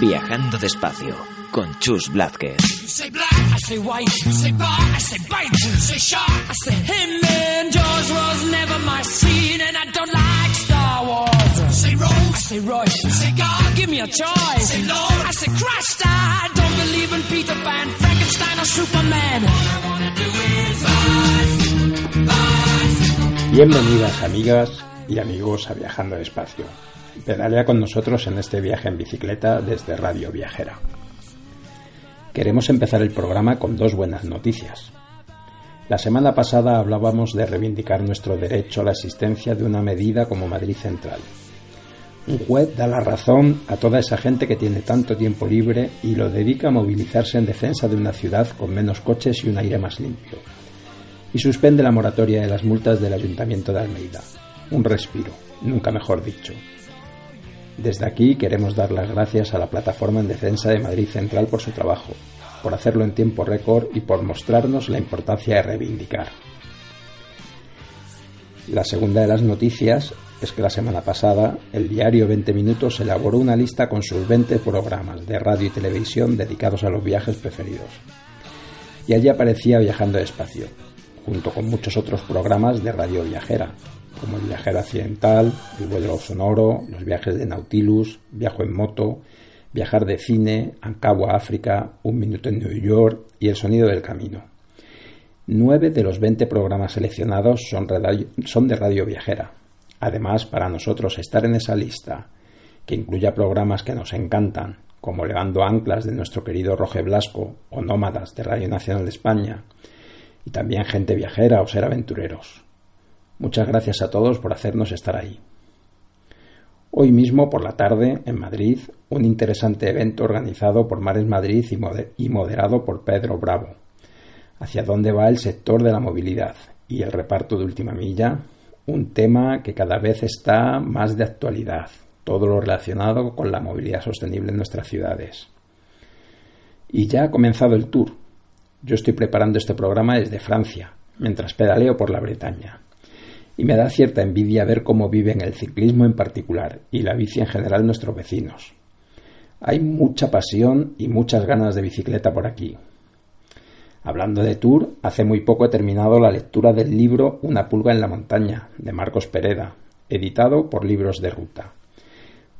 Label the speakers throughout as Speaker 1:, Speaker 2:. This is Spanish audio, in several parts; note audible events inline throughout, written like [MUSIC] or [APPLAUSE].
Speaker 1: Viajando despacio con Chus Blázquez.
Speaker 2: You say black, I say white. You say bar, I say bite. You say shark, I say him. And Jaws was never my scene, and I don't like Star Wars. You say Rose, I say Royce. You say God, give me a choice. Say Lord, I say Christ. I don't believe in Peter Pan, Frankenstein, or Superman. All I wanna do is bicycle, bicycle.
Speaker 3: Bienvenidas amigas y amigos a Viajando Despacio. Pedalea con nosotros en este viaje en bicicleta desde Radio Viajera. Queremos empezar el programa con dos buenas noticias. La semana pasada hablábamos de reivindicar nuestro derecho a la existencia de una medida como Madrid Central. Un juez da la razón a toda esa gente que tiene tanto tiempo libre y lo dedica a movilizarse en defensa de una ciudad con menos coches y un aire más limpio. Y suspende la moratoria de las multas del Ayuntamiento de Almeida. Un respiro, nunca mejor dicho. Desde aquí queremos dar las gracias a la Plataforma en Defensa de Madrid Central por su trabajo, por hacerlo en tiempo récord y por mostrarnos la importancia de reivindicar. La segunda de las noticias es que la semana pasada el diario 20 Minutos elaboró una lista con sus 20 programas de radio y televisión dedicados a los viajes preferidos. Y allí aparecía Viajando despacio, junto con muchos otros programas de radio viajera, como el viajero accidental, el vuelo sonoro, los viajes de Nautilus, viajo en moto, viajar de cine, Ancagua África, un minuto en New York y el sonido del camino. Nueve de los 20 programas seleccionados son, de radio viajera. Además, para nosotros estar en esa lista, que incluya programas que nos encantan, como Levando Anclas de nuestro querido Roge Blasco o Nómadas de Radio Nacional de España, y también Gente Viajera o Ser Aventureros. Muchas gracias a todos por hacernos estar ahí. Hoy mismo por la tarde, en Madrid, un interesante evento organizado por Mares Madrid y moderado por Pedro Bravo. Hacia dónde va el sector de la movilidad y el reparto de última milla, un tema que cada vez está más de actualidad, todo lo relacionado con la movilidad sostenible en nuestras ciudades. Y ya ha comenzado el tour. Yo estoy preparando este programa desde Francia, mientras pedaleo por la Bretaña y me da cierta envidia ver cómo viven el ciclismo en particular y la bici en general nuestros vecinos. Hay mucha pasión y muchas ganas de bicicleta por aquí. Hablando de tour, hace muy poco he terminado la lectura del libro Una pulga en la montaña, de Marcos Pereda, editado por Libros de Ruta.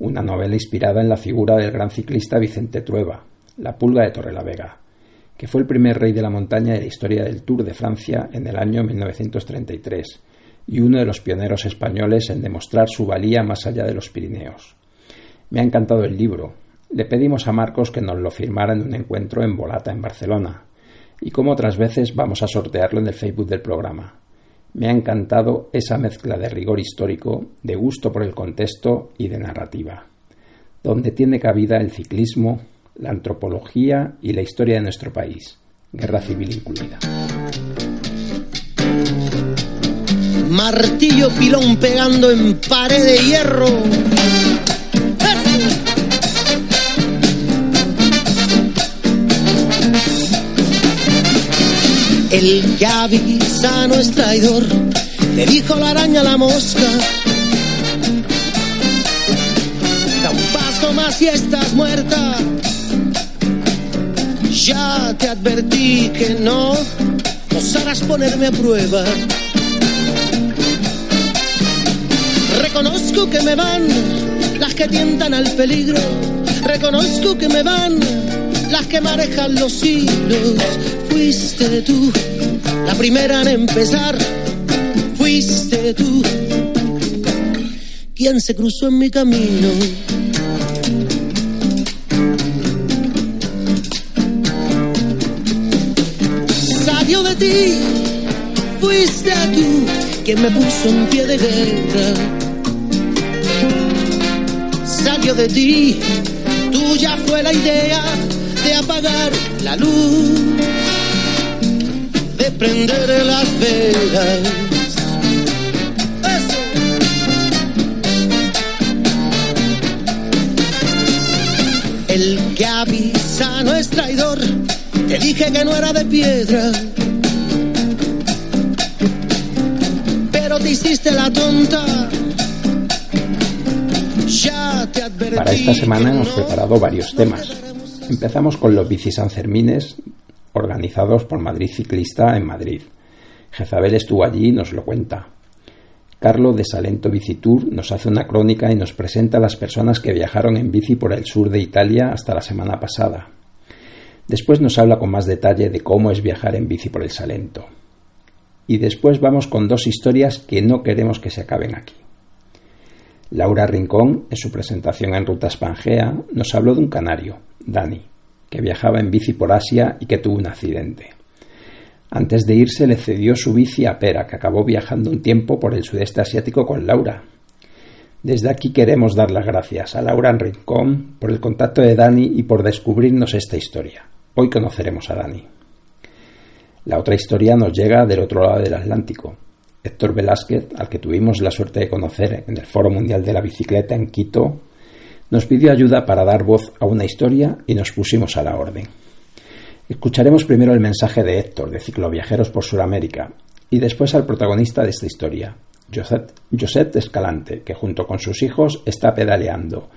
Speaker 3: Una novela inspirada en la figura del gran ciclista Vicente Trueba, la pulga de Torrelavega, que fue el primer rey de la montaña de la historia del Tour de Francia en el año 1933 y uno de los pioneros españoles en demostrar su valía más allá de los Pirineos. Me ha encantado el libro. Le pedimos a Marcos que nos lo firmara en un encuentro en Volata, en Barcelona, y como otras veces vamos a sortearlo en el Facebook del programa. Me ha encantado esa mezcla de rigor histórico, de gusto por el contexto y de narrativa, donde tiene cabida el ciclismo, la antropología y la historia de nuestro país, guerra civil incluida.
Speaker 4: Martillo pilón pegando en pared de hierro. El que es traidor, le dijo la araña a la mosca. Da un paso más y estás muerta. Ya te advertí que no osarás ponerme a prueba. Reconozco que me van las que tientan al peligro. Reconozco que me van las que manejan los hilos. Fuiste tú la primera en empezar. Fuiste tú quien se cruzó en mi camino. Salió de ti, fuiste tú quien me puso en pie de guerra de ti. Tuya fue la idea de apagar la luz, de prender las velas. El que avisa no es traidor, te dije que no era de piedra. Pero te hiciste la tonta
Speaker 3: Para esta semana hemos preparado varios temas. Empezamos con los bici Sanfermines organizados por Madrid Ciclista en Madrid. Jezabel estuvo allí y nos lo cuenta. Carlo de Salento Bicitour nos hace una crónica y nos presenta a las personas que viajaron en bici por el sur de Italia hasta la semana pasada. Después nos habla con más detalle de cómo es viajar en bici por el Salento. Y después vamos con dos historias que no queremos que se acaben aquí. Laura Rincón, en su presentación en Ruta Spangea, nos habló de un canario, Dani, que viajaba en bici por Asia y que tuvo un accidente. Antes de irse le cedió su bici a Pera, que acabó viajando un tiempo por el sudeste asiático con Laura. Desde aquí queremos dar las gracias a Laura Rincón por el contacto de Dani y por descubrirnos esta historia. Hoy conoceremos a Dani. La otra historia nos llega del otro lado del Atlántico. Héctor Velázquez, al que tuvimos la suerte de conocer en el Foro Mundial de la Bicicleta en Quito, nos pidió ayuda para dar voz a una historia y nos pusimos a la orden. Escucharemos primero el mensaje de Héctor, de Cicloviajeros por Sudamérica, y después al protagonista de esta historia, Josep, Josep Escalante, que junto con sus hijos está pedaleando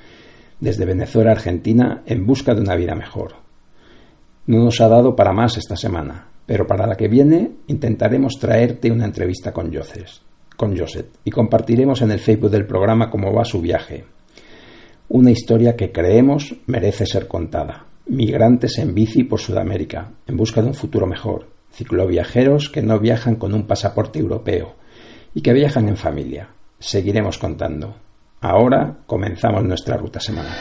Speaker 3: desde Venezuela a Argentina en busca de una vida mejor. No nos ha dado para más esta semana, pero para la que viene intentaremos traerte una entrevista con Josep, con Josep y compartiremos en el Facebook del programa cómo va su viaje. Una historia que creemos merece ser contada. Migrantes en bici por Sudamérica, en busca de un futuro mejor. Cicloviajeros que no viajan con un pasaporte europeo y que viajan en familia. Seguiremos contando. Ahora comenzamos nuestra ruta semanal.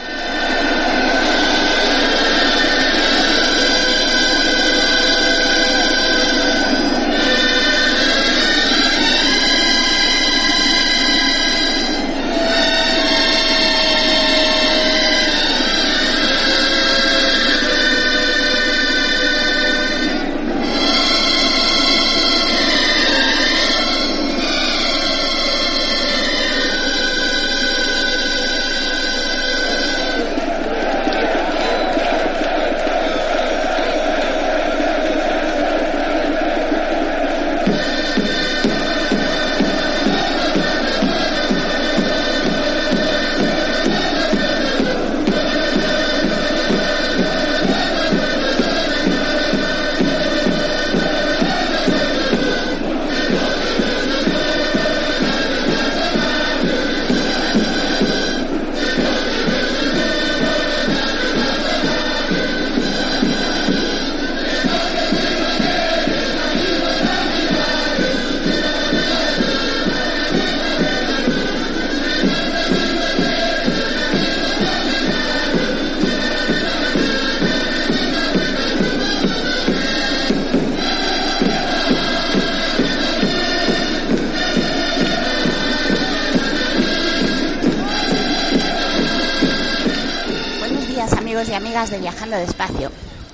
Speaker 5: De Viajando Despacio.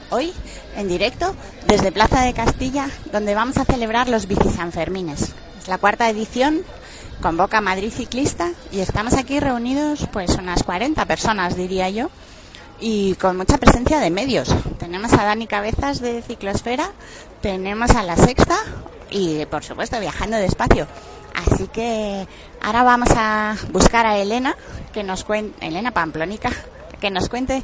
Speaker 5: Hoy en directo desde Plaza de Castilla donde vamos a celebrar los Bici Sanfermines. Es la cuarta edición, convoca Madrid Ciclista y estamos aquí reunidos pues unas 40 personas diría yo y con mucha presencia de medios. Tenemos a Dani Cabezas de Ciclosfera, tenemos a La Sexta y por supuesto Viajando Despacio. Así que ahora vamos a buscar a Elena, que nos cuente, Elena Pamplónica, que nos cuente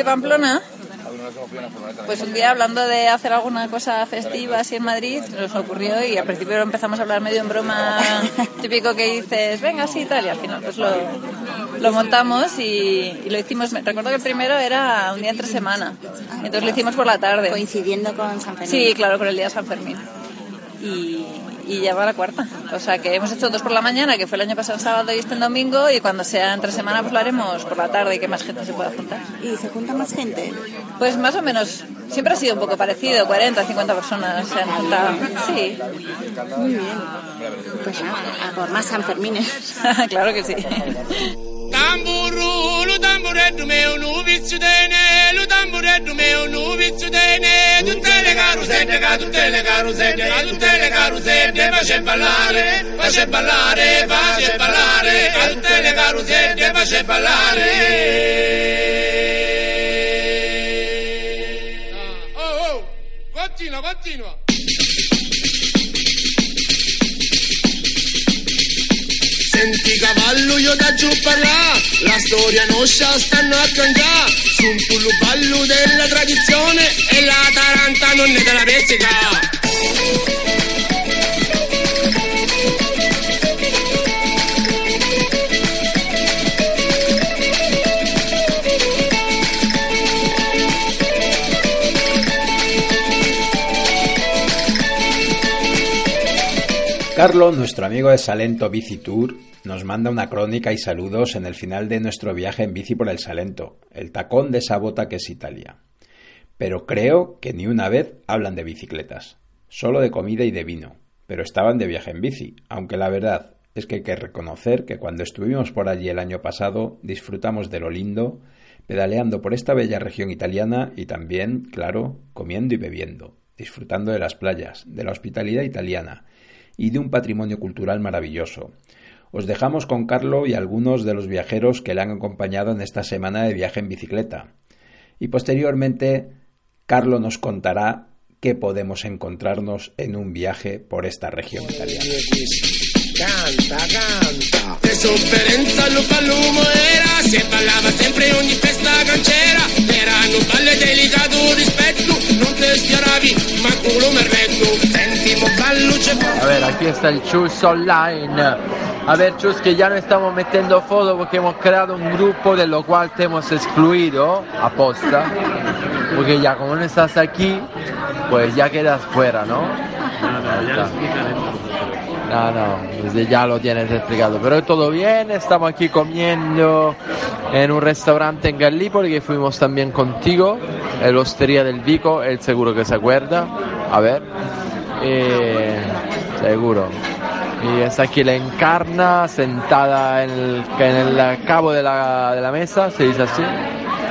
Speaker 5: de
Speaker 6: Pamplona, pues un día hablando de hacer alguna cosa festiva así en Madrid, nos ocurrió y al principio empezamos a hablar medio en broma, [LAUGHS] típico que dices, venga, sí, tal, y al final pues lo, lo montamos y, y lo hicimos. Recuerdo que el primero era un día entre semana, entonces lo hicimos por la tarde.
Speaker 5: Coincidiendo con San Fermín.
Speaker 6: Sí, claro, con el día de San Fermín. Y, y ya va la cuarta. O sea que hemos hecho dos por la mañana, que fue el año pasado el sábado y este en domingo, y cuando sea entre semana pues lo haremos por la tarde y que más gente se pueda juntar.
Speaker 5: ¿Y se junta más gente?
Speaker 6: Pues más o menos, siempre ha sido un poco parecido, 40, 50 personas se han juntado. Sí.
Speaker 5: Muy bien. Pues nada, a por más Sanfermines. [LAUGHS]
Speaker 6: claro que sí.
Speaker 2: Tamburu, lu tamburetto meu, nu vizzudene, lu tamburetto meu, nu vizzudene, tutte le carusette, ca tutte le carusette, ca tutte le carusette, face ballare, face ballare, face ballare, ca tutte le carusette, face ballare. Ah, Oh, oh, continua, continua.
Speaker 4: Cavallo io da giù parla, la storia nostra stanno a cantare, sul ballo della tradizione e la taranta non è della pezzica.
Speaker 3: Carlos, nuestro amigo de Salento Bici Tour, nos manda una crónica y saludos en el final de nuestro viaje en bici por el Salento, el tacón de Sabota que es Italia. Pero creo que ni una vez hablan de bicicletas, solo de comida y de vino, pero estaban de viaje en bici, aunque la verdad es que hay que reconocer que cuando estuvimos por allí el año pasado disfrutamos de lo lindo, pedaleando por esta bella región italiana y también, claro, comiendo y bebiendo, disfrutando de las playas, de la hospitalidad italiana y de un patrimonio cultural maravilloso. Os dejamos con Carlo y algunos de los viajeros que le han acompañado en esta semana de viaje en bicicleta. Y posteriormente, Carlo nos contará qué podemos encontrarnos en un viaje por esta región italiana.
Speaker 4: Canta, canta. De. Erano balle delicato rispetto, non te schiaravi, ma culo merletto. Sentimo ballo c'è
Speaker 7: A ver, aquí está el Chus Online. A ver, Chus, que ya no estamos metiendo fotos porque hemos creado un grupo de lo cual te hemos excluido aposta. Porque ya como no estás aquí, pues ya quedas fuera, ¿no? No, no, desde ya lo tienes explicado. Pero todo bien, estamos aquí comiendo en un restaurante en Gallipoli que fuimos también contigo, el Ostería del Vico, él seguro que se acuerda. A ver, eh, seguro. Y está aquí la encarna sentada en el, en el cabo de la, de la mesa, se dice así.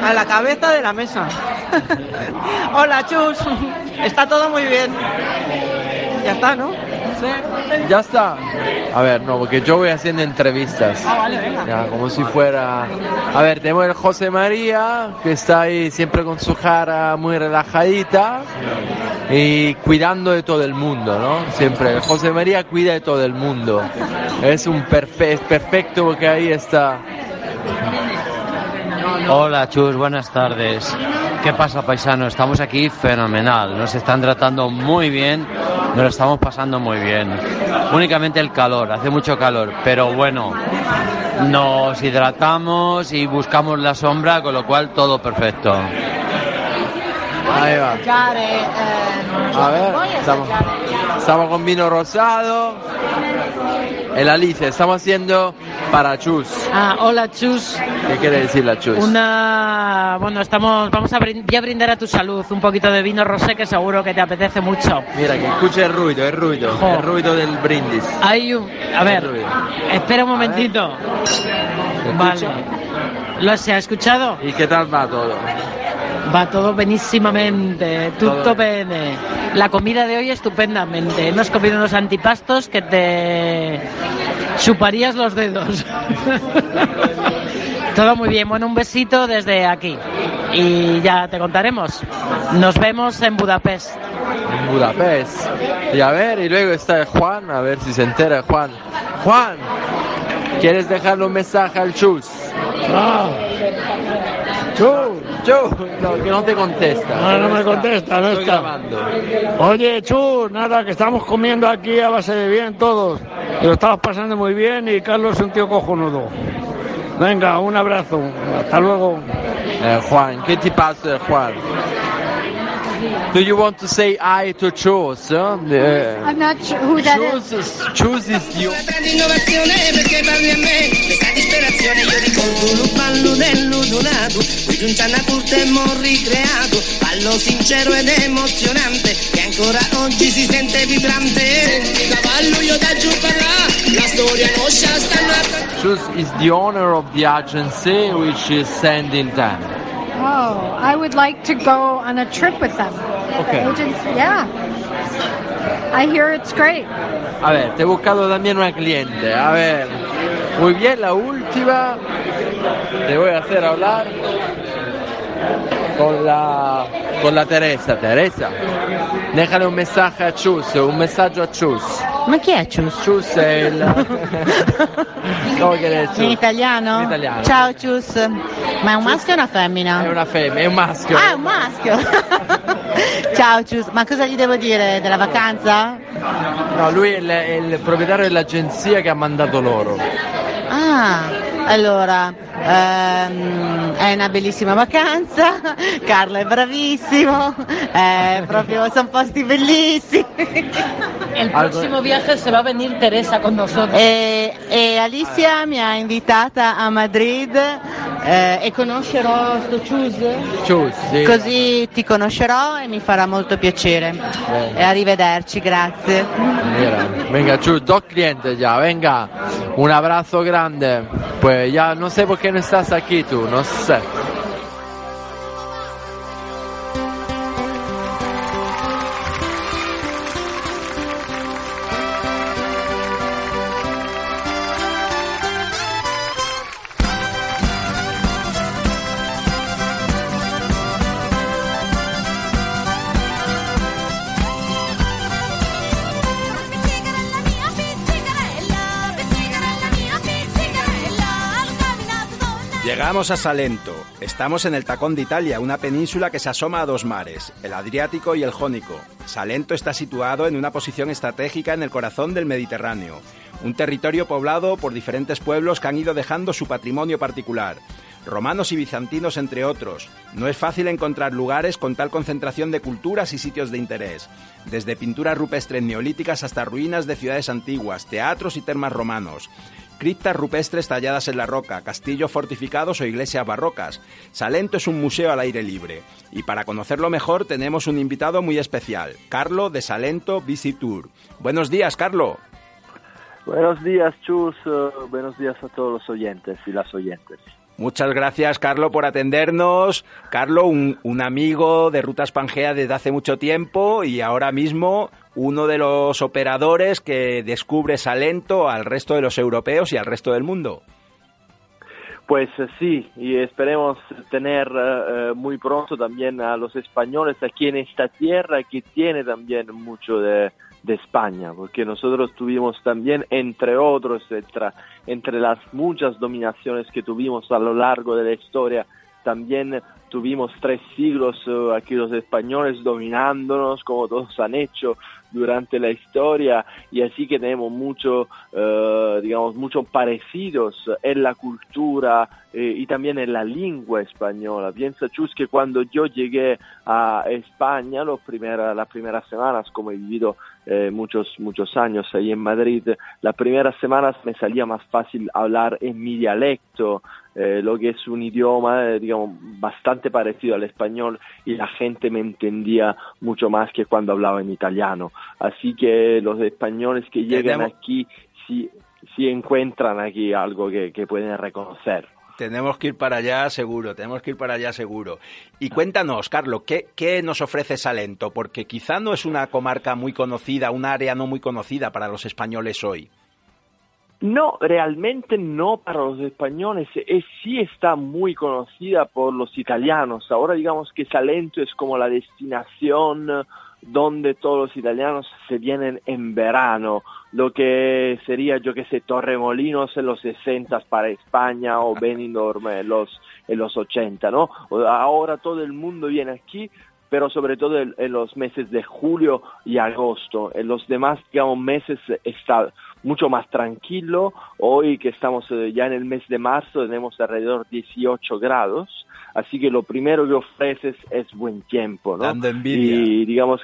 Speaker 8: A la cabeza de la mesa. [LAUGHS] Hola, Chus. Está todo muy bien. Ya está, ¿no?
Speaker 7: Ya está. A ver, no, porque yo voy haciendo entrevistas.
Speaker 8: Ah, vale, venga.
Speaker 7: Ya, como si fuera. A ver, tenemos el José María, que está ahí siempre con su cara muy relajadita y cuidando de todo el mundo, ¿no? Siempre. José María cuida de todo el mundo. Es un perfe- es perfecto porque ahí está.
Speaker 9: Hola Chus, buenas tardes. ¿Qué pasa paisano? Estamos aquí fenomenal. Nos están tratando muy bien, nos lo estamos pasando muy bien. Únicamente el calor, hace mucho calor, pero bueno, nos hidratamos y buscamos la sombra, con lo cual todo perfecto.
Speaker 7: Ahí va.
Speaker 8: eh,
Speaker 7: A ver, estamos, estamos con vino rosado. El Alice, estamos haciendo para Chus.
Speaker 8: Ah, hola, Chus.
Speaker 7: ¿Qué quiere decir la Chus?
Speaker 8: Una, bueno, estamos, vamos a, brin- voy a brindar a tu salud un poquito de vino rosé que seguro que te apetece mucho.
Speaker 7: Mira, que escuche el ruido, el ruido,
Speaker 8: Jo.
Speaker 7: el ruido del brindis.
Speaker 8: Hay un, a ver, espera un momentito.
Speaker 7: ¿Se
Speaker 8: Vale. ¿Lo se ha escuchado?
Speaker 7: ¿Y qué tal va todo?
Speaker 8: Va todo benísimamente, tutto
Speaker 7: Todo
Speaker 8: bene. La comida de hoy estupendamente. Hemos comido unos antipastos que te chuparías los dedos. [LAUGHS] todo muy bien. Bueno, un besito desde aquí. Y ya te contaremos. Nos vemos en Budapest.
Speaker 7: En Budapest. Y a ver, y luego está Juan, a ver si se entera Juan. Juan, ¿quieres dejarle un mensaje al Chus? Chus, no, que no te contesta.
Speaker 10: No, no me contesta, no
Speaker 7: Estoy
Speaker 10: está. Oye, Chus, nada, que estamos comiendo aquí a base de bien todos. Lo estamos pasando muy bien y Carlos es un tío cojonudo. Venga, un abrazo. Hasta luego.
Speaker 7: Eh, Juan, ¿qué te pasa, Juan? Do you want to say I to choose? Huh?
Speaker 11: I'm not sure who that
Speaker 7: choose, is.
Speaker 4: Choose is you. Ballo sincero ed emozionante che ancora oggi si sente vibrante. Senti cavallo io da giù là.
Speaker 7: Choose is the owner of the agency which is sending them.
Speaker 11: Oh, I would like to go on a trip with them.
Speaker 7: Okay.
Speaker 11: Agency, yeah. I hear it's great.
Speaker 7: A ver, te he buscado también una cliente. A ver, muy bien, la última. Te voy a hacer hablar con la, con la Teresa. Teresa, déjale un mensaje a Chus, un mensaje a Chus.
Speaker 12: Ma chi è Cius?
Speaker 7: Cius è il... [LAUGHS] Che è Cius?
Speaker 12: In italiano?
Speaker 7: In italiano.
Speaker 12: Ciao Cius. Ma è un maschio o una femmina?
Speaker 7: È una femmina, è un maschio.
Speaker 12: Ah, è un maschio. [LAUGHS] Ciao Cius. Ma cosa gli devo dire? Della vacanza?
Speaker 7: No, lui è il, è il proprietario dell'agenzia che ha mandato loro.
Speaker 12: Ah, allora, ehm, è una bellissima vacanza, [LAUGHS] Carlo è bravissimo, è proprio, sono posti bellissimi.
Speaker 13: El próximo viaje se va a venir Teresa con nosotros.
Speaker 12: E, e Alicia mi ha invitata a Madrid eh, e conoscerò sto Cius?
Speaker 7: Cius, sì.
Speaker 12: Così ti conoscerò e mi fará molto piacere. E arrivederci, grazie.
Speaker 7: Mira, venga, Chus, dos clientes ya, venga. Un abrazo grande. Pues ya no sé por qué no estás aquí tú, no sé.
Speaker 3: Llegamos a Salento. Estamos en el Tacón de Italia, una península que se asoma a dos mares, el Adriático y el Jónico. Salento está situado en una posición estratégica en el corazón del Mediterráneo, un territorio poblado por diferentes pueblos que han ido dejando su patrimonio particular, romanos y bizantinos entre otros. No es fácil encontrar lugares con tal concentración de culturas y sitios de interés, desde pinturas rupestres neolíticas hasta ruinas de ciudades antiguas, teatros y termas romanos criptas rupestres talladas en la roca, castillos fortificados o iglesias barrocas. Salento es un museo al aire libre. Y para conocerlo mejor tenemos un invitado muy especial, Carlo de Salento Visitur. Buenos días, Carlo.
Speaker 14: Buenos días, Chus. Eh, buenos días a todos los oyentes y las oyentes.
Speaker 3: Muchas gracias, Carlo, por atendernos. Carlo, un, un, amigo de Rutas Pangea desde hace mucho tiempo y ahora mismo uno de los operadores que descubre Salento al resto de los europeos y al resto del mundo.
Speaker 14: Pues sí, y esperemos tener uh, muy pronto también a los españoles aquí en esta tierra que tiene también mucho de, de España, porque nosotros tuvimos también, entre otros, entre, las muchas dominaciones que tuvimos a lo largo de la historia, también tuvimos tres siglos uh, aquí los españoles dominándonos como todos han hecho durante la historia y así que tenemos mucho, uh, digamos, mucho parecidos en la cultura eh, y también en la lengua española. Piensa Chus que cuando yo llegué a España, los primera, las primeras semanas, como he vivido eh, muchos, muchos años ahí en Madrid, las primeras semanas me salía más fácil hablar en mi dialecto, eh, lo que es un idioma, eh, digamos, bastante parecido al español y la gente me entendía mucho más que cuando hablaba en italiano. Así que los españoles que llegan
Speaker 3: Tenemos-
Speaker 14: aquí sí, sí encuentran aquí algo que, que pueden reconocer.
Speaker 3: Tenemos que ir para allá seguro, tenemos que ir para allá seguro. Y cuéntanos, Carlos, ¿qué, ¿qué nos ofrece Salento? Porque quizá no es una comarca muy conocida, un área no muy conocida para los españoles hoy.
Speaker 14: No, realmente no para los españoles, eh, sí está muy conocida por los italianos. Ahora digamos que Salento es como la destinación eh, donde todos los italianos se vienen en verano, lo que sería, yo que sé, Torremolinos en los 60 para España o Benidorm en los, en los 80, ¿no? Ahora todo el mundo viene aquí pero sobre todo en los meses de julio y agosto. En los demás, digamos, meses está mucho más tranquilo. Hoy que estamos eh, ya en el mes de marzo tenemos alrededor de 18 grados, así que lo primero que ofreces es buen tiempo, ¿no?
Speaker 15: Dando envidia.
Speaker 14: Y digamos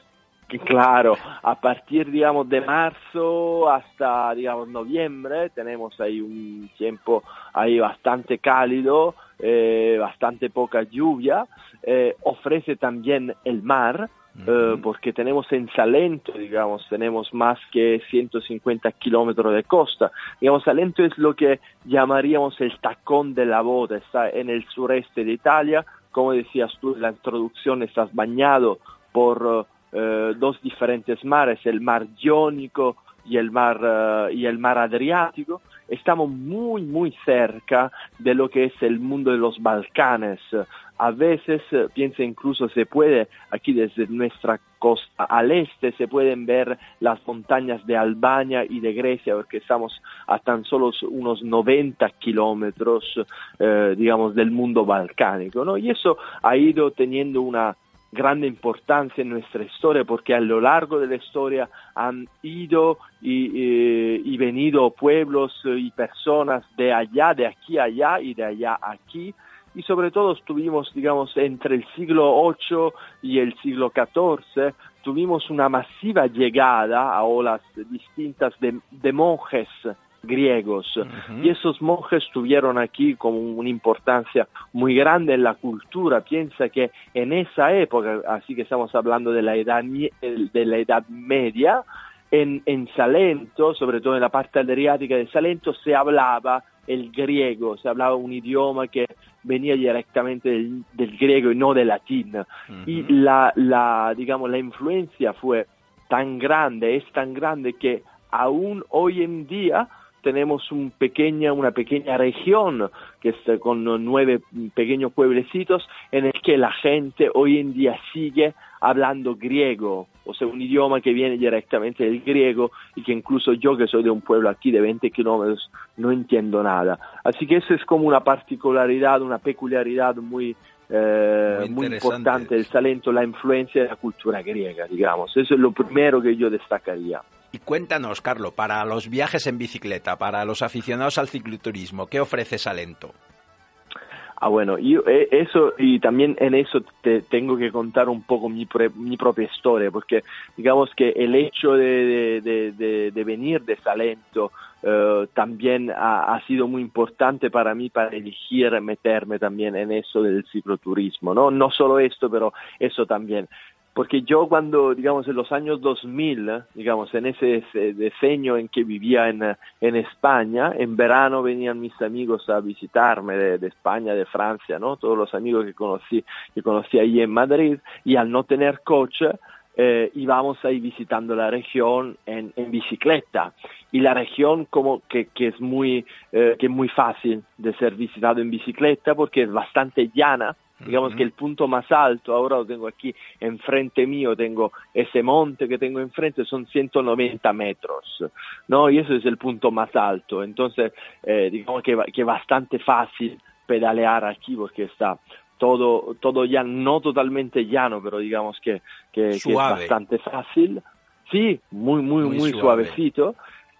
Speaker 14: que claro, a partir digamos de marzo hasta digamos noviembre tenemos ahí un tiempo ahí bastante cálido, eh, bastante poca lluvia, eh, ofrece también el mar, eh, porque tenemos en Salento, digamos, tenemos más que 150 kilómetros de costa. Digamos, Salento es lo que llamaríamos el tacón de la boda, está en el sureste de Italia, como decías tú en la introducción, estás bañado por eh, dos diferentes mares, el mar Iónico y el mar, eh, y el mar Adriático. Estamos muy, muy cerca de lo que es el mundo de los Balcanes. A veces, eh, piensa incluso, se puede, aquí desde nuestra costa al este, se pueden ver las montañas de Albania y de Grecia, porque estamos a tan solo unos 90 kilómetros, eh, digamos, del mundo balcánico, ¿no? Y eso ha ido teniendo una grande importancia en nuestra historia porque a lo largo de la historia han ido y, eh, y venido pueblos y personas de allá, de aquí a allá y de allá a aquí y sobre todo estuvimos, digamos, entre el siglo VIII y el siglo XIV, tuvimos una masiva llegada a olas distintas de, de monjes griegos y esos monjes tuvieron aquí como una importancia muy grande en la cultura. Piensa que en esa época, así que estamos hablando de la edad, de la edad media, en, en Salento, sobre todo en la parte adriática de Salento, se hablaba el griego, se hablaba un idioma que venía directamente del, del griego y no del latín. Y la, la, digamos, la influencia fue tan grande, es tan grande que aún hoy en día tenemos un pequeña, una pequeña región que está con nueve pequeños pueblecitos en el que la gente hoy en día sigue hablando griego, o sea, un idioma que viene directamente del griego y que incluso yo que soy de un pueblo aquí de 20 kilómetros no entiendo nada. Así que eso es como una particularidad, una peculiaridad muy, eh, muy, importante del Salento, la influencia de la cultura griega, digamos. Eso es lo primero que yo destacaría.
Speaker 15: Y cuéntanos, Carlos, para los viajes en bicicleta, para los aficionados al cicloturismo, ¿qué ofrece Salento?
Speaker 14: Ah, bueno, yo eh, eso y también en eso te tengo que contar un poco mi, propia historia, porque digamos que el hecho de venir de Salento eh, también ha, ha, sido muy importante para mí para elegir meterme también en eso del cicloturismo, ¿no? No solo esto, pero eso también porque yo cuando, digamos, en los años 2000, digamos, en ese diseño en que vivía en, en España, en verano venían mis amigos a visitarme de, España, de Francia, ¿no? Todos los amigos que conocí, que conocí ahí en Madrid, y al no tener coche, eh, íbamos ahí visitando la región en, en, bicicleta y la región como que, que es muy eh, que es muy fácil de ser visitado en bicicleta porque es bastante llana Digamos uh -huh. que el punto más alto, ahora lo tengo aquí enfrente mío, tengo ese monte que tengo enfrente, son 190 metros, ¿no? Y eso es el punto más alto. Entonces, eh, digamos que, que bastante fácil pedalear aquí porque está todo, todo ya, no totalmente llano, pero digamos que, que, que es bastante fácil. Sí, muy, muy, muy, muy suave. suavecito.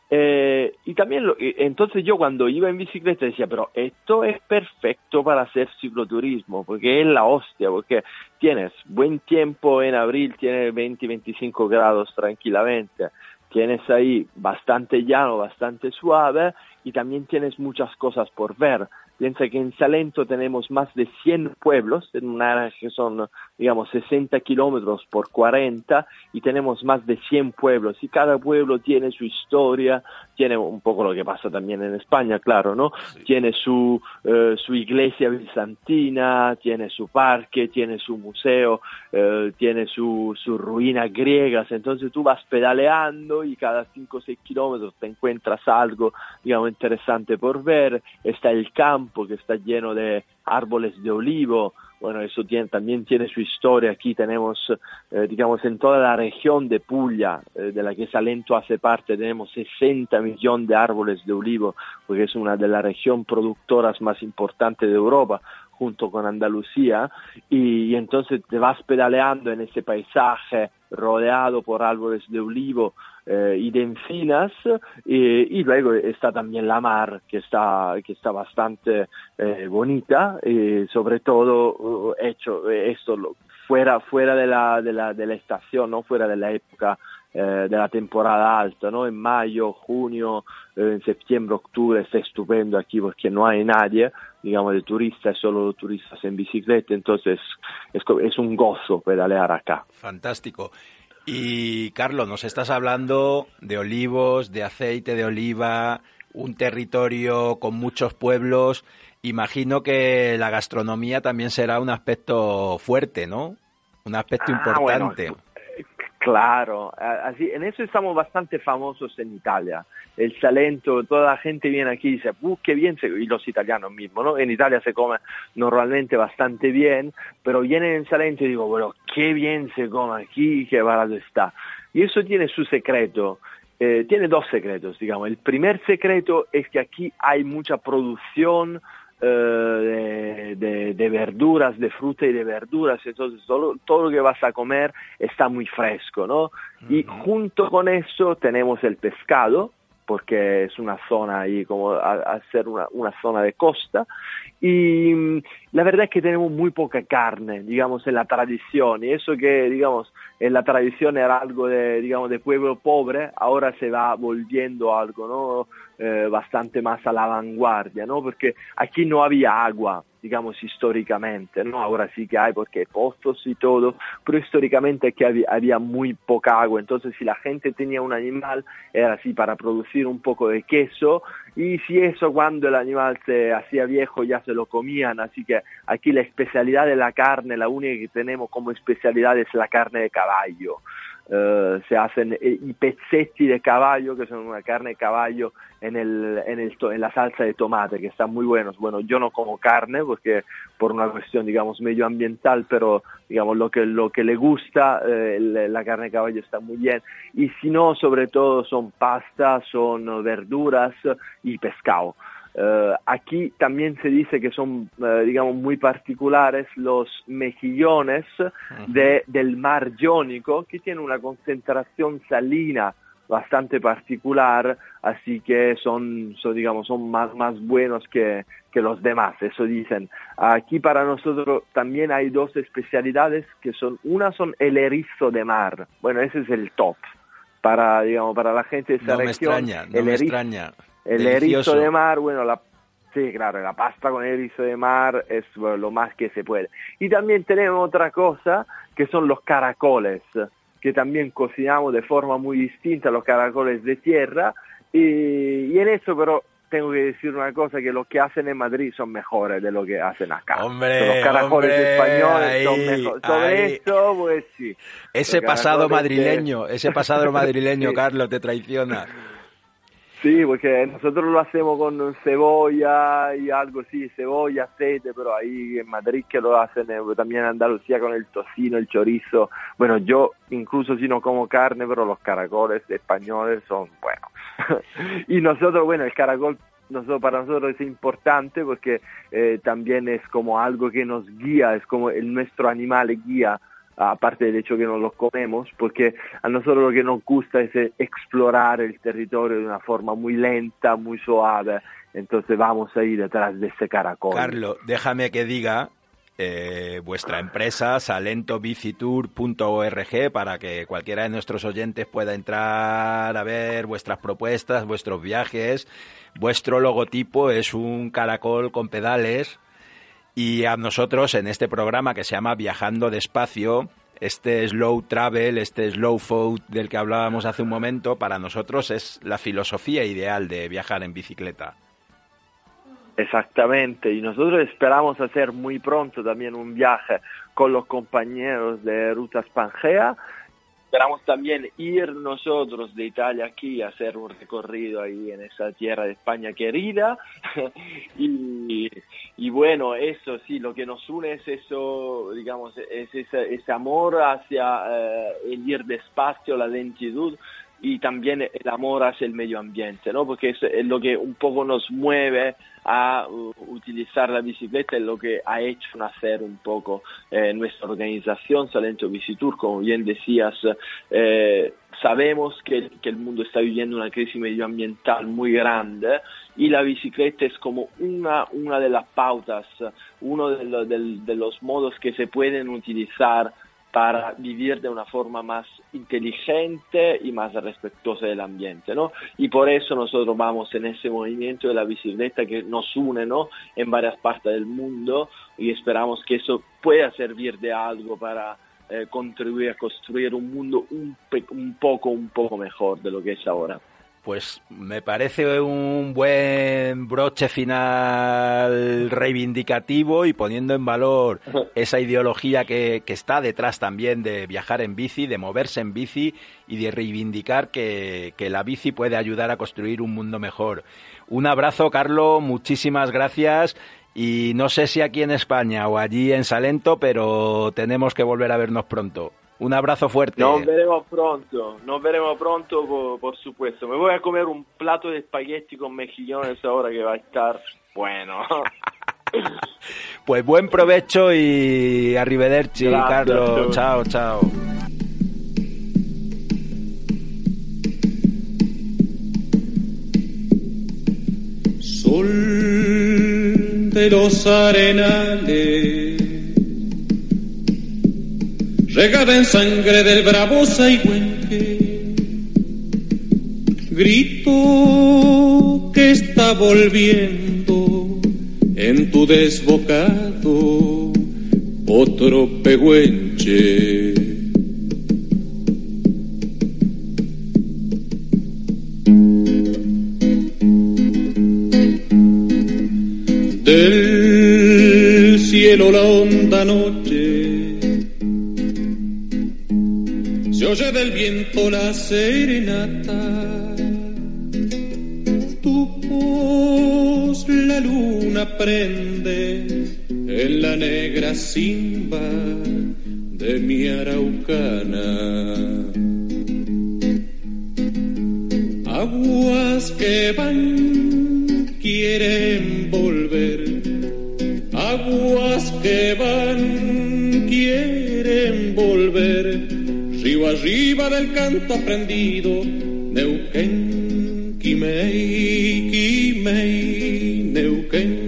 Speaker 14: Eh, y también, lo, entonces yo cuando iba en bicicleta decía, pero esto es perfecto para hacer cicloturismo, porque es la hostia, porque tienes buen tiempo en abril, tienes 20-25 grados tranquilamente, tienes ahí bastante llano, bastante suave y también tienes muchas cosas por ver. Piensa que en Salento tenemos más de 100 pueblos, en una área que son, digamos, 60 kilómetros por 40, y tenemos más de 100 pueblos, y cada pueblo tiene su historia, tiene un poco lo que pasa también en España, claro, ¿no? Sí. Tiene su, eh, su iglesia bizantina, tiene su parque, tiene su museo, eh, tiene sus su ruinas griegas, entonces tú vas pedaleando y cada 5 o 6 kilómetros te encuentras algo, digamos, interesante por ver, está el campo, que está lleno de árboles de olivo, bueno, eso tiene, también tiene su historia. Aquí tenemos, eh, digamos, en toda la región de Puglia, eh, de la que Salento hace parte, tenemos 60 millones de árboles de olivo, porque es una de las regiones productoras más importantes de Europa, junto con Andalucía y, entonces te vas pedaleando en ese paisaje rodeado por árboles de olivo eh, y de encinas y, luego está también la mar que está que está bastante eh, bonita sobre todo uh, hecho esto fuera fuera de la, de la de la estación no fuera de la época eh, de la temporada alta, ¿no? En mayo, junio, eh, en septiembre, octubre está estupendo aquí porque no hay nadie, digamos, de turistas, solo turistas en bicicleta, entonces es, un gozo pedalear acá.
Speaker 3: Fantástico. Y Carlos, nos estás hablando de olivos, de aceite de oliva, un territorio con muchos pueblos. Imagino que la gastronomía también será un aspecto fuerte, ¿no? Un aspecto
Speaker 14: Ah,
Speaker 3: importante.
Speaker 14: bueno, Claro, así, en eso estamos bastante famosos en Italia. El Salento, toda la gente viene aquí y dice, "Uh, qué bien, se-", y los italianos mismos, ¿no? En Italia se come normalmente bastante bien, pero vienen en Salento y digo, bueno, qué bien se come aquí, qué barato está. Y eso tiene su secreto. Eh, tiene dos secretos, digamos. El primer secreto es que aquí hay mucha producción eh, de, de- de verduras, de fruta y de verduras, entonces todo, todo lo que vas a comer está muy fresco, ¿no? Y junto con eso tenemos el pescado, porque es una zona ahí como a, a ser una, una zona de costa, y la verdad es que tenemos muy poca carne, digamos, en la tradición, y eso que, digamos, en la tradición era algo de, digamos, de pueblo pobre, ahora se va volviendo algo, ¿no? Eh, bastante más a la vanguardia, ¿no? Porque aquí no había agua, digamos, históricamente, ¿no? Ahora sí que hay porque hay pozos y todo, pero históricamente aquí había, había muy poca agua, entonces si la gente tenía un animal era así para producir un poco de queso y si eso cuando el animal se hacía viejo ya se lo comían, así que aquí la especialidad de la carne, la única que tenemos como especialidad es la carne de caballo. Eh, se hacen eh, i pezzetti de caballo, que son una carne de caballo en, el, en, el, en la salsa de tomate, que están muy buenos. Bueno, yo no como carne porque por una cuestión, digamos, medioambiental, pero digamos, lo que, lo que le gusta, eh, la carne de caballo está muy bien. Y si no, sobre todo son pastas, son verduras y pescado. Eh, aquí también se dice que son, eh, digamos, muy particulares los mejillones de- del mar Jónico, que tiene una concentración salina bastante particular, así que son, son, digamos, son más, más buenos que, que los demás, eso dicen. Aquí para nosotros también hay dos especialidades que son, una son el erizo de mar, bueno, ese es el top. Para, digamos, para la gente de esa
Speaker 3: No me
Speaker 14: región,
Speaker 3: extraña, no
Speaker 14: el
Speaker 3: me
Speaker 14: erizo-
Speaker 3: extraña.
Speaker 14: El
Speaker 3: Delicioso.
Speaker 14: erizo de mar, bueno, la, sí, claro, la pasta con erizo de mar es bueno, lo más que se puede. Y también tenemos otra cosa que son los caracoles, que también cocinamos de forma muy distinta, los caracoles de tierra. Y, y en eso, pero tengo que decir una cosa, que los que hacen en Madrid son mejores de lo que hacen acá.
Speaker 3: Hombre,
Speaker 14: los caracoles
Speaker 3: hombre,
Speaker 14: españoles son mejores. Sobre esto, pues sí.
Speaker 3: Ese pasado madrileño, ese pasado madrileño. [LAUGHS] Carlos, te traiciona.
Speaker 14: Sí, porque nosotros lo hacemos con cebolla y algo así, cebolla, aceite, pero ahí en Madrid que lo hacen, eh, también en Andalucía con el tocino, el chorizo. Bueno, yo incluso si no como carne, pero los caracoles españoles son buenos. [LAUGHS] y nosotros, bueno, el caracol nosotros, para nosotros es importante porque eh, también es como algo que nos guía, es como el, nuestro animal guía aparte del hecho que no los comemos, porque a nosotros lo que nos gusta es eh, explorar el territorio de una forma muy lenta, muy suave, entonces vamos a ir detrás de ese caracol.
Speaker 3: Carlos, déjame que diga eh, vuestra empresa, salentobicitour.org, para que cualquiera de nuestros oyentes pueda entrar a ver vuestras propuestas, vuestros viajes. Vuestro logotipo es un caracol con pedales y a nosotros en este programa que se llama Viajando despacio, este slow travel, este slow food del que hablábamos hace un momento, para nosotros es la filosofía ideal de viajar en bicicleta.
Speaker 14: Exactamente, y nosotros esperamos hacer muy pronto también un viaje con los compañeros de Rutas Pangea. Esperamos también ir nosotros de Italia aquí a hacer un recorrido ahí en esa tierra de España querida. [LAUGHS] y, bueno, eso sí, lo que nos une es eso, digamos, es ese, ese amor hacia eh, el ir despacio, la lentitud. Y también el amor hacia el medio ambiente, ¿no? Porque es, es lo que un poco nos mueve a uh, utilizar la bicicleta, es lo que ha hecho nacer un poco eh, nuestra organización Salento Bicitour, como bien decías, eh, sabemos que, que, el mundo está viviendo una crisis medioambiental muy grande y la bicicleta es como una, una de las pautas, uno de los modos que se pueden utilizar para vivir de una forma más inteligente y más respetuosa del ambiente, ¿no? Y por eso nosotros vamos en ese movimiento de la bicicleta que nos une, ¿no? En varias partes del mundo y esperamos que eso pueda servir de algo para eh, contribuir a construir un mundo un, poco, un poco mejor de lo que es ahora.
Speaker 15: Pues me parece un buen broche final reivindicativo y poniendo en valor esa ideología que, que, está detrás también de viajar en bici, de moverse en bici y de reivindicar que, que la bici puede ayudar a construir un mundo mejor. Un abrazo, Carlos, muchísimas gracias y no sé si aquí en España o allí en Salento, pero tenemos que volver a vernos pronto. Un abrazo fuerte.
Speaker 14: Nos veremos pronto, nos veremos pronto por, por, supuesto. Me voy a comer un plato de espagueti con mejillones ahora que va a estar bueno. [LAUGHS]
Speaker 15: pues buen provecho y arrivederci,
Speaker 14: Gracias,
Speaker 15: Carlos.
Speaker 14: tú.
Speaker 15: Chao, chao.
Speaker 16: Sol de los arenales regada en sangre del bravo Saigüenque. Grito que está volviendo en tu desbocado otro pehuenche. Del cielo la honda noche oye del viento la serenata, tu voz la luna prende en la negra simba de mi araucana. Aguas que van quieren arriba del canto aprendido, Neuquén, Quimei, Quimei, Neuquén.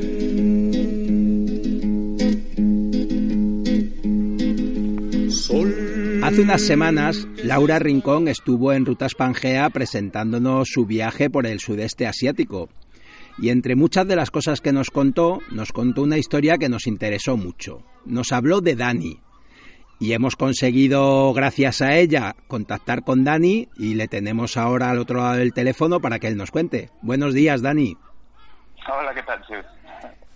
Speaker 3: Hace unas semanas, Laura Rincón estuvo en Rutas Pangea presentándonos su viaje por el sudeste asiático. Y entre muchas de las cosas que nos contó, nos contó una historia que nos interesó mucho. Nos habló de Dani, y hemos conseguido, gracias a ella, contactar con Dani y le tenemos ahora al otro lado del teléfono para que él nos cuente. Buenos días, Dani.
Speaker 17: Hola, ¿qué tal, Chus?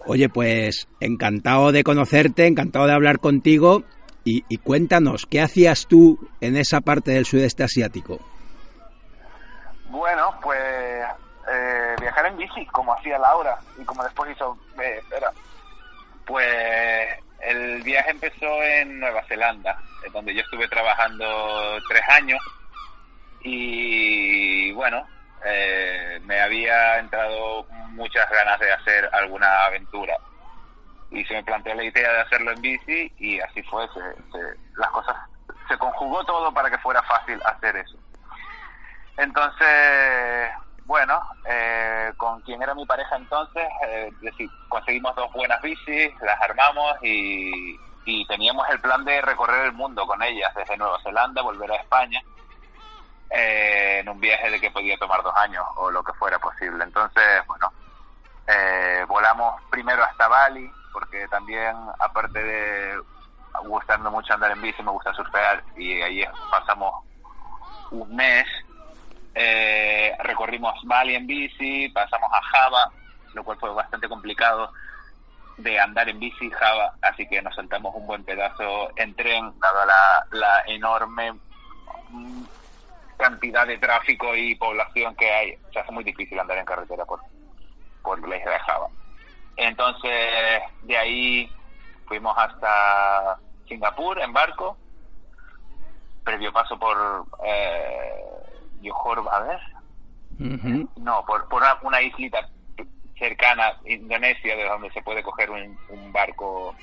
Speaker 3: Oye, pues encantado de conocerte, encantado de hablar contigo y, y, cuéntanos, ¿qué hacías tú en esa parte del sudeste asiático?
Speaker 17: Bueno, pues eh, viajar en bici, como hacía Laura y como después hizo eh, Vera. Pues empezó en Nueva Zelanda, donde yo estuve trabajando tres años y bueno, eh, me había entrado muchas ganas de hacer alguna aventura y se me planteó la idea de hacerlo en bici y así fue, se, se, las cosas, se conjugó todo para que fuera fácil hacer eso. Entonces, bueno, eh, con quien era mi pareja entonces, eh, conseguimos dos buenas bicis, las armamos y, y, teníamos el plan de recorrer el mundo con ellas, desde Nueva Zelanda, volver a España, eh, en un viaje de que podía tomar dos años o lo que fuera posible. Entonces, bueno, eh, volamos primero hasta Bali, porque también, aparte de gustarme mucho andar en bici, me gusta surfear y ahí pasamos un mes eh, recorrimos Bali en bici, pasamos a Java, lo cual fue bastante complicado de andar en bici Java, así que nos saltamos un buen pedazo en tren, dada la, la enorme cantidad de tráfico y población que hay. Se hace muy difícil andar en carretera por, por la isla de Java. Entonces, de ahí fuimos hasta Singapur en barco, previo paso por... Eh, Johor, a ver, no, por, por una, una islita cercana, Indonesia, de donde se puede coger un, un barco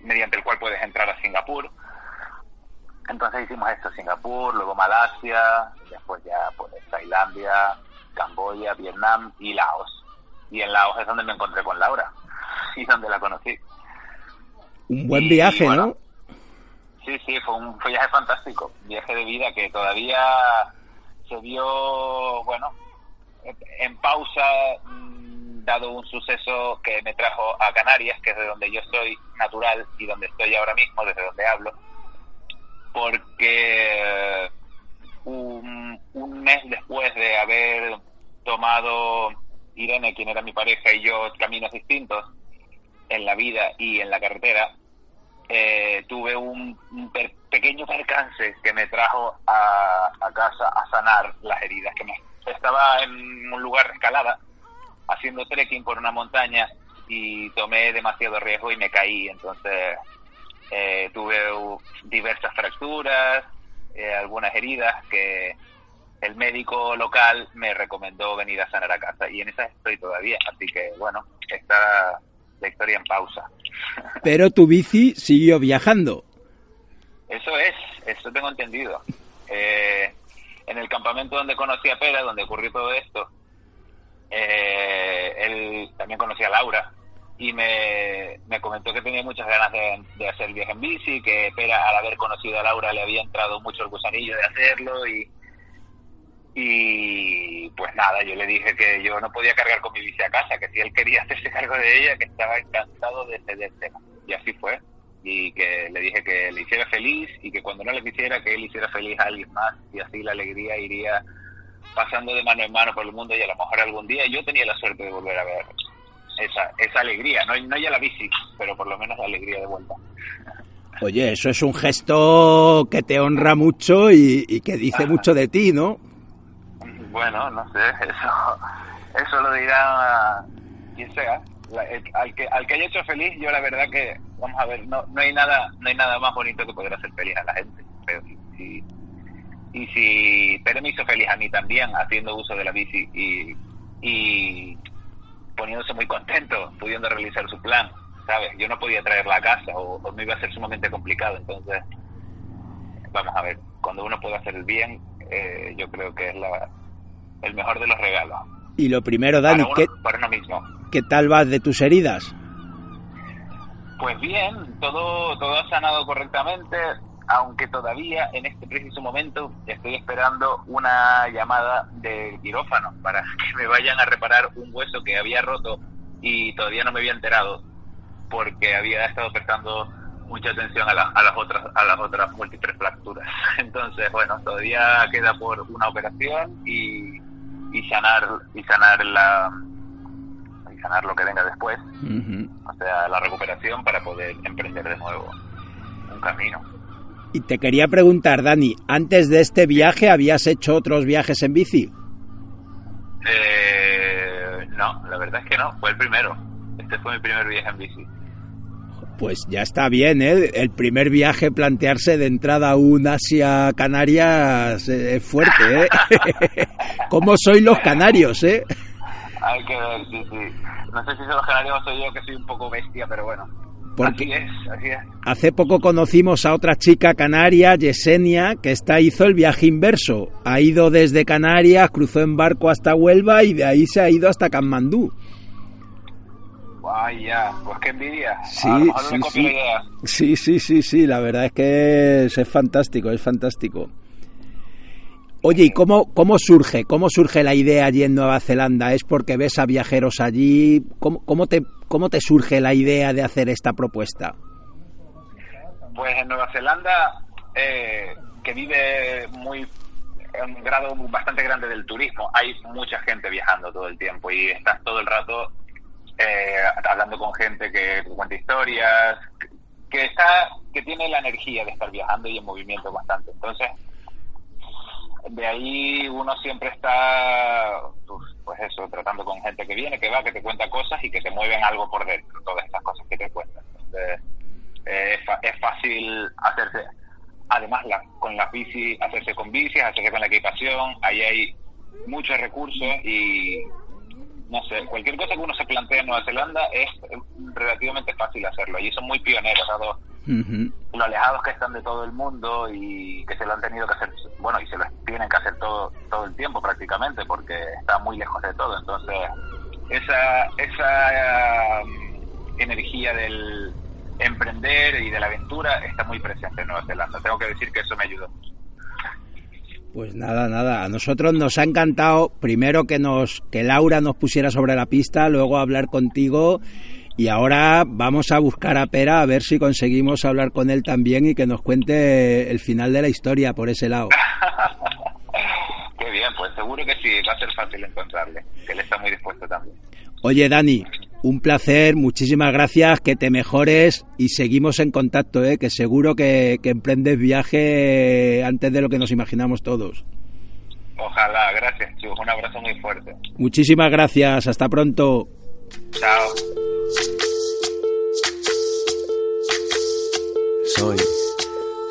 Speaker 17: mediante el cual puedes entrar a Singapur. Entonces hicimos esto, Singapur, luego Malasia, después ya pues Tailandia, Camboya, Vietnam y Laos. Y en Laos es donde me encontré con Laura [LAUGHS] y donde la conocí.
Speaker 3: Un buen
Speaker 17: Y,
Speaker 3: viaje,
Speaker 17: bueno,
Speaker 3: ¿no?
Speaker 17: Sí, sí, fue un fue un viaje fantástico, viaje de vida que todavía se vio, bueno, en pausa, mm, dado un suceso que me trajo a Canarias, que es de donde yo soy natural y donde estoy ahora mismo, desde donde hablo, porque un, un mes después de haber tomado Irene, quien era mi pareja, y yo caminos distintos en la vida y en la carretera, eh, tuve un, un per- pequeño percance que me trajo a, a casa a sanar las heridas que me estaba en un lugar de escalada haciendo trekking por una montaña y tomé demasiado riesgo y me caí entonces eh, tuve uh, diversas fracturas eh, algunas heridas que el médico local me recomendó venir a sanar a casa y en esas estoy todavía así que bueno está la historia en pausa [LAUGHS]
Speaker 3: Pero tu bici siguió viajando.
Speaker 17: Eso es, eso tengo entendido. Eh, en el campamento donde conocí a Pera, donde ocurrió todo esto, eh, él también conocí a Laura y me, me comentó que tenía muchas ganas de, hacer viaje en bici, que Pera al haber conocido a Laura le había entrado mucho el gusanillo de hacerlo y, y pues nada, yo le dije que yo no podía cargar con mi bici a casa, que si él quería [LAUGHS] hacerse cargo de ella, que estaba encantado de cedérsela. Y así fue. Y que le dije que le hiciera feliz y que cuando no le quisiera, que él hiciera feliz a alguien más. Y así la alegría iría pasando de mano en mano por el mundo y a lo mejor algún día yo tenía la suerte de volver a ver esa, esa alegría. No, no ya la bici, pero por lo menos la alegría de vuelta.
Speaker 3: Oye, eso es un gesto que te honra mucho y, y que dice mucho de ti, ¿no?
Speaker 17: Bueno, no sé, eso, eso lo dirá quien sea. La- el- al, que, al que haya hecho feliz, yo la verdad que, vamos a ver, no, no hay nada no hay nada más bonito que poder hacer feliz a la gente. Pero si, y si Pere me hizo feliz a mí también, haciendo uso de la bici y, y poniéndose muy contento, pudiendo realizar su plan, ¿sabes? Yo no podía traerla a casa o, o me iba a ser sumamente complicado, entonces, vamos a ver, cuando uno puede hacer el bien, eh, yo creo que es la, el mejor de los regalos.
Speaker 3: Y lo primero, Dani,
Speaker 17: para,
Speaker 3: ¿qué,
Speaker 17: uno, para uno mismo.
Speaker 3: ¿qué tal vas de tus heridas?
Speaker 17: Pues bien, todo, todo ha sanado correctamente, aunque todavía en este preciso momento estoy esperando una llamada del quirófano para [LAUGHS] que me vayan a reparar un hueso que había roto y todavía no me había enterado porque había estado prestando mucha atención a, la- a las otras a las otras múltiples fracturas. [LAUGHS] Entonces, bueno, todavía queda por una operación y, y sanar y sanar la y sanar lo que venga después o sea, la recuperación para poder emprender de nuevo un camino.
Speaker 3: Y te quería preguntar, Dani, antes de este viaje habías hecho otros viajes en bici.
Speaker 17: Eh, no, la verdad es que no, fue el primero. Este fue mi primer viaje en bici.
Speaker 3: Pues ya está bien, ¿eh? El primer viaje plantearse de entrada a un Asia Canarias eh, es fuerte, ¿eh? [LAUGHS] ¿Cómo sois los canarios, eh?
Speaker 17: Hay que ver, sí, sí. No sé si son los canarios o soy yo que soy un poco bestia, pero bueno.
Speaker 3: Porque-
Speaker 17: Así es, así es.
Speaker 3: Hace poco conocimos a otra chica canaria, Yesenia, que esta hizo el viaje inverso. Ha ido desde Canarias, cruzó en barco hasta Huelva y de ahí se ha ido hasta Katmandú.
Speaker 17: Vaya, pues qué envidia.
Speaker 3: Sí,
Speaker 17: a lo mejor
Speaker 3: sí, sí.
Speaker 17: idea.
Speaker 3: Sí, sí, sí, sí, la verdad es que es, es fantástico, es fantástico. Oye, ¿y cómo, cómo surge? ¿Cómo surge la idea allí en Nueva Zelanda? ¿Es porque ves a viajeros allí? ¿Cómo, cómo, te, cómo te surge la idea de hacer esta propuesta?
Speaker 17: Pues en Nueva Zelanda, eh, que vive muy en un grado bastante grande del turismo, hay mucha gente viajando todo el tiempo y estás todo el rato eh, hablando con gente que cuenta historias, que está, que tiene la energía de estar viajando y en movimiento constante. Entonces, de ahí uno siempre está, pues, pues eso, tratando con gente que viene, que va, que te cuenta cosas y que te mueven algo por dentro, todas estas cosas que te cuentan. Entonces, eh, es, fácil hacerse además la, con las bicis, hacerse con bicis, hacerse con la equipación, ahí hay muchos recursos y no sé, cualquier cosa que uno se plantee en Nueva Zelanda es relativamente fácil hacerlo. Y son muy pioneros, dado lo alejados que están de todo el mundo y que se lo han tenido que hacer, bueno, y se lo tienen que hacer todo, todo el tiempo prácticamente porque está muy lejos de todo. Entonces, esa, esa um, energía del emprender y de la aventura está muy presente en Nueva Zelanda. Tengo que decir que eso me ayudó mucho.
Speaker 3: Pues nada, nada. A nosotros nos ha encantado primero que nos que Laura nos pusiera sobre la pista, luego hablar contigo y ahora vamos a buscar a Pera a ver si conseguimos hablar con él también y que nos cuente el final de la historia por ese lado. [LAUGHS]
Speaker 17: Qué bien, pues seguro que sí, va a ser fácil encontrarle, que él está muy dispuesto también.
Speaker 3: Oye, Dani, un placer, muchísimas gracias, que te mejores y seguimos en contacto, ¿eh? que seguro que, que emprendes viaje antes de lo que nos imaginamos todos.
Speaker 17: Ojalá, gracias, Chus. Un abrazo muy fuerte.
Speaker 3: Muchísimas gracias, hasta pronto.
Speaker 17: Chao.
Speaker 18: Soy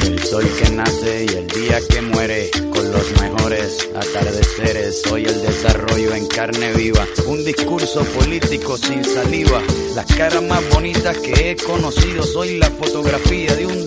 Speaker 18: El sol que nace y el día que muere, con los mejores atardeceres. Soy el desarrollo en carne viva, un discurso político sin saliva. Las caras más bonitas que he conocido. Soy la fotografía de un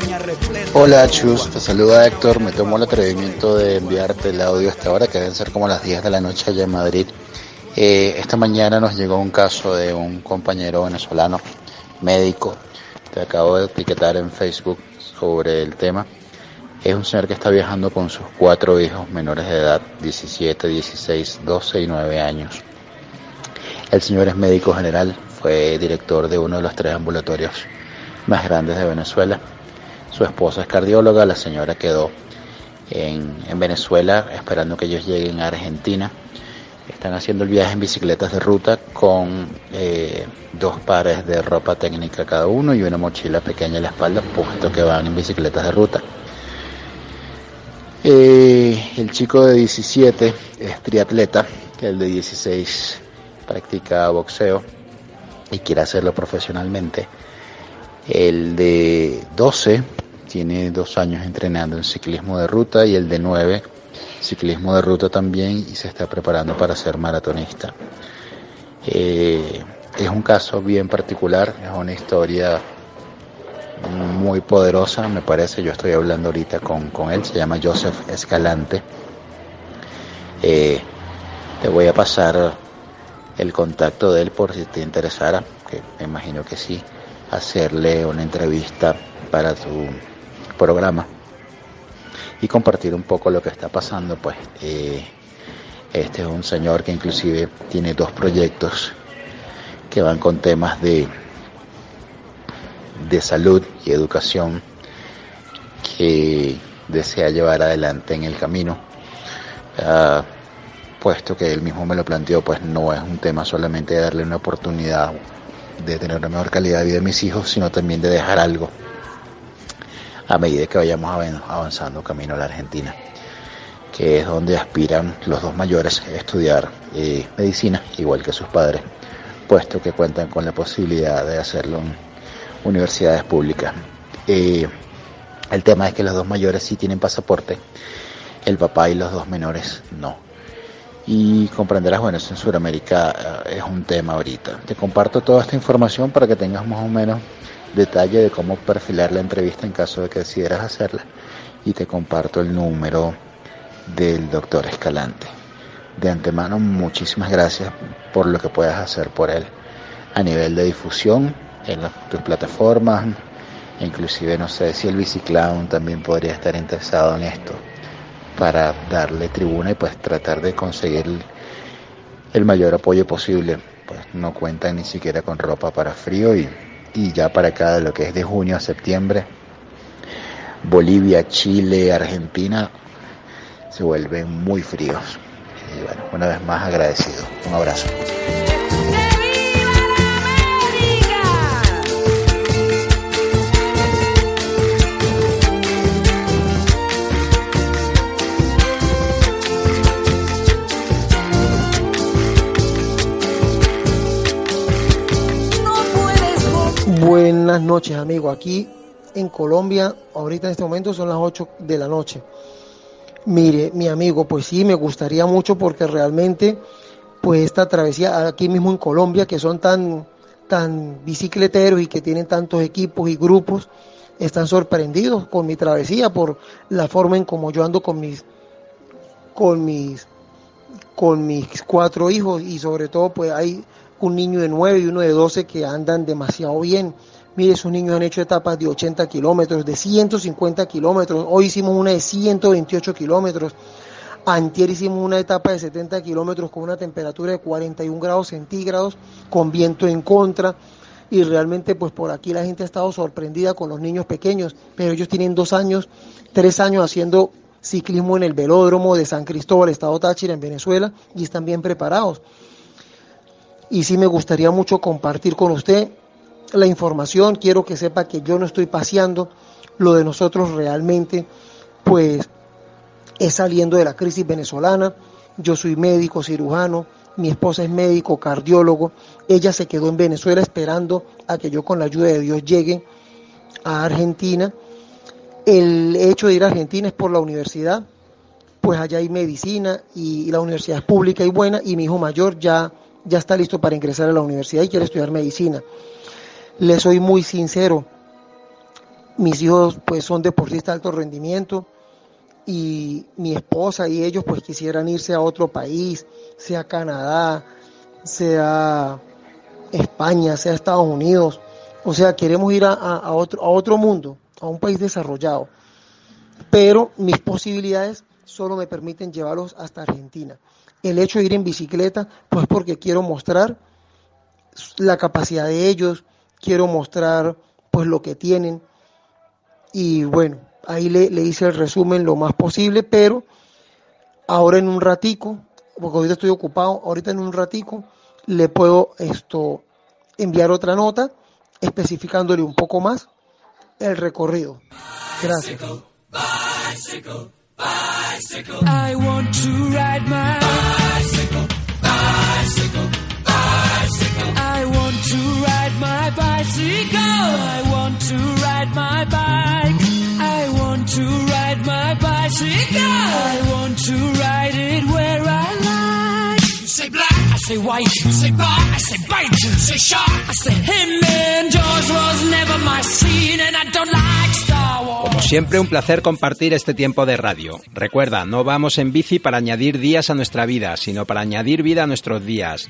Speaker 19: Hola Chus, te saluda Héctor, me tomo el atrevimiento de enviarte el audio hasta ahora, que deben ser como las 10 de la noche allá en Madrid. Eh, esta mañana nos llegó un caso de un compañero venezolano, médico, te acabo de etiquetar en Facebook sobre el tema. Es un señor que está viajando con sus cuatro hijos menores de edad, 17, 16, 12 y 9 años. El señor es médico general, fue director de uno de los tres ambulatorios más grandes de Venezuela. Su esposa es cardióloga, la señora quedó en, en Venezuela esperando que ellos lleguen a Argentina. Están haciendo el viaje en bicicletas de ruta con eh, dos pares de ropa técnica cada uno y una mochila pequeña en la espalda, puesto que van en bicicletas de ruta. Eh, el chico de 17 es triatleta, el de 16 practica boxeo y quiere hacerlo profesionalmente. El de 12 tiene dos años entrenando en ciclismo de ruta y el de 9 ciclismo de ruta también y se está preparando para ser maratonista. Eh, es un caso bien particular, es una historia muy poderosa, me parece. Yo estoy hablando ahorita con, con él, se llama Joseph Escalante. Eh, te voy a pasar el contacto de él por si te interesara, que me imagino que sí, hacerle una entrevista para tu programa. y compartir un poco lo que está pasando. Pues eh, este es un señor que inclusive tiene dos proyectos que van con temas de, de salud y educación que desea llevar adelante en el camino. Puesto que él mismo me lo planteó, pues no es un tema solamente de darle una oportunidad de tener una mejor calidad de vida a mis hijos, sino también de dejar algo a medida que vayamos avanzando camino a la Argentina, que es donde aspiran los dos mayores a estudiar eh, medicina, igual que sus padres, puesto que cuentan con la posibilidad de hacerlo en universidades públicas. Eh, el tema es que los dos mayores sí tienen pasaporte, el papá y los dos menores no. Y comprenderás, bueno, en Sudamérica eh, es un tema ahorita. Te comparto toda esta información para que tengas más o menos detalle de cómo perfilar la entrevista en caso de que decidieras hacerla. Y te comparto el número del doctor Escalante. De antemano, muchísimas gracias por lo que puedas hacer por él a nivel de difusión en tus plataformas, Inclusive no sé si el Biciclown también podría estar interesado en esto para darle tribuna y pues tratar de conseguir el, mayor apoyo posible. Pues no cuentan ni siquiera con ropa para frío y, y ya para acá lo que es de junio a septiembre, Bolivia, Chile, Argentina se vuelven muy fríos. Y bueno, una vez más agradecido. Un abrazo.
Speaker 20: Buenas noches, amigo. Aquí en Colombia, ahorita en este momento son las 8 de la noche. Mire, mi amigo, pues sí, me gustaría mucho porque realmente, pues esta travesía aquí mismo en Colombia, que son tan, tan bicicleteros y que tienen tantos equipos y grupos, están sorprendidos con mi travesía por la forma en como yo ando con mis, con mis, con mis cuatro hijos y sobre todo, pues hay un niño de 9 y uno de 12 que andan demasiado bien. Mire, esos niños han hecho etapas de 80 kilómetros, de 150 kilómetros. Hoy hicimos una de 128 kilómetros. Antier hicimos una etapa de 70 kilómetros con una temperatura de 41 grados centígrados, con viento en contra. Y realmente, pues por aquí la gente ha estado sorprendida con los niños pequeños, pero ellos tienen dos años, tres años haciendo ciclismo en el velódromo de San Cristóbal, Estado Táchira, en Venezuela, y están bien preparados y sí me gustaría mucho compartir con usted la información. Quiero que sepa que yo no estoy paseando. Lo de nosotros realmente, pues, es saliendo de la crisis venezolana. Yo soy médico, cirujano. Mi esposa es médico, cardiólogo. Ella se quedó en Venezuela esperando a que yo con la ayuda de Dios llegue a Argentina. El hecho de ir a Argentina es por la universidad, pues allá hay medicina y la universidad es pública y buena y mi hijo mayor ya ya está listo para ingresar a la universidad y quiere estudiar medicina. Le soy muy sincero, mis hijos pues son deportistas de alto rendimiento y mi esposa y ellos pues quisieran irse a otro país, sea Canadá, sea España, sea Estados Unidos, o sea, queremos ir a, otro, a otro mundo, a un país desarrollado, pero mis posibilidades solo me permiten llevarlos hasta Argentina. El hecho de ir en bicicleta, pues porque quiero mostrar la capacidad de ellos, quiero mostrar pues lo que tienen y bueno, ahí le, hice el resumen lo más posible, pero ahora en un ratico, porque ahorita estoy ocupado, ahorita en un ratico le puedo esto enviar otra nota especificándole un poco más el recorrido. Gracias.
Speaker 2: bicycle. I want to ride my my bicycle. I want to ride my bike. I want to ride my bicycle. I want to ride it where I like. Say black, I say white. Say bar, I say bite. Say shark, I say him. And Jaws was never my scene, and I don't like Star.
Speaker 3: Como siempre, un placer compartir este tiempo de radio. Recuerda, no vamos en bici para añadir días a nuestra vida, sino para añadir vida a nuestros días.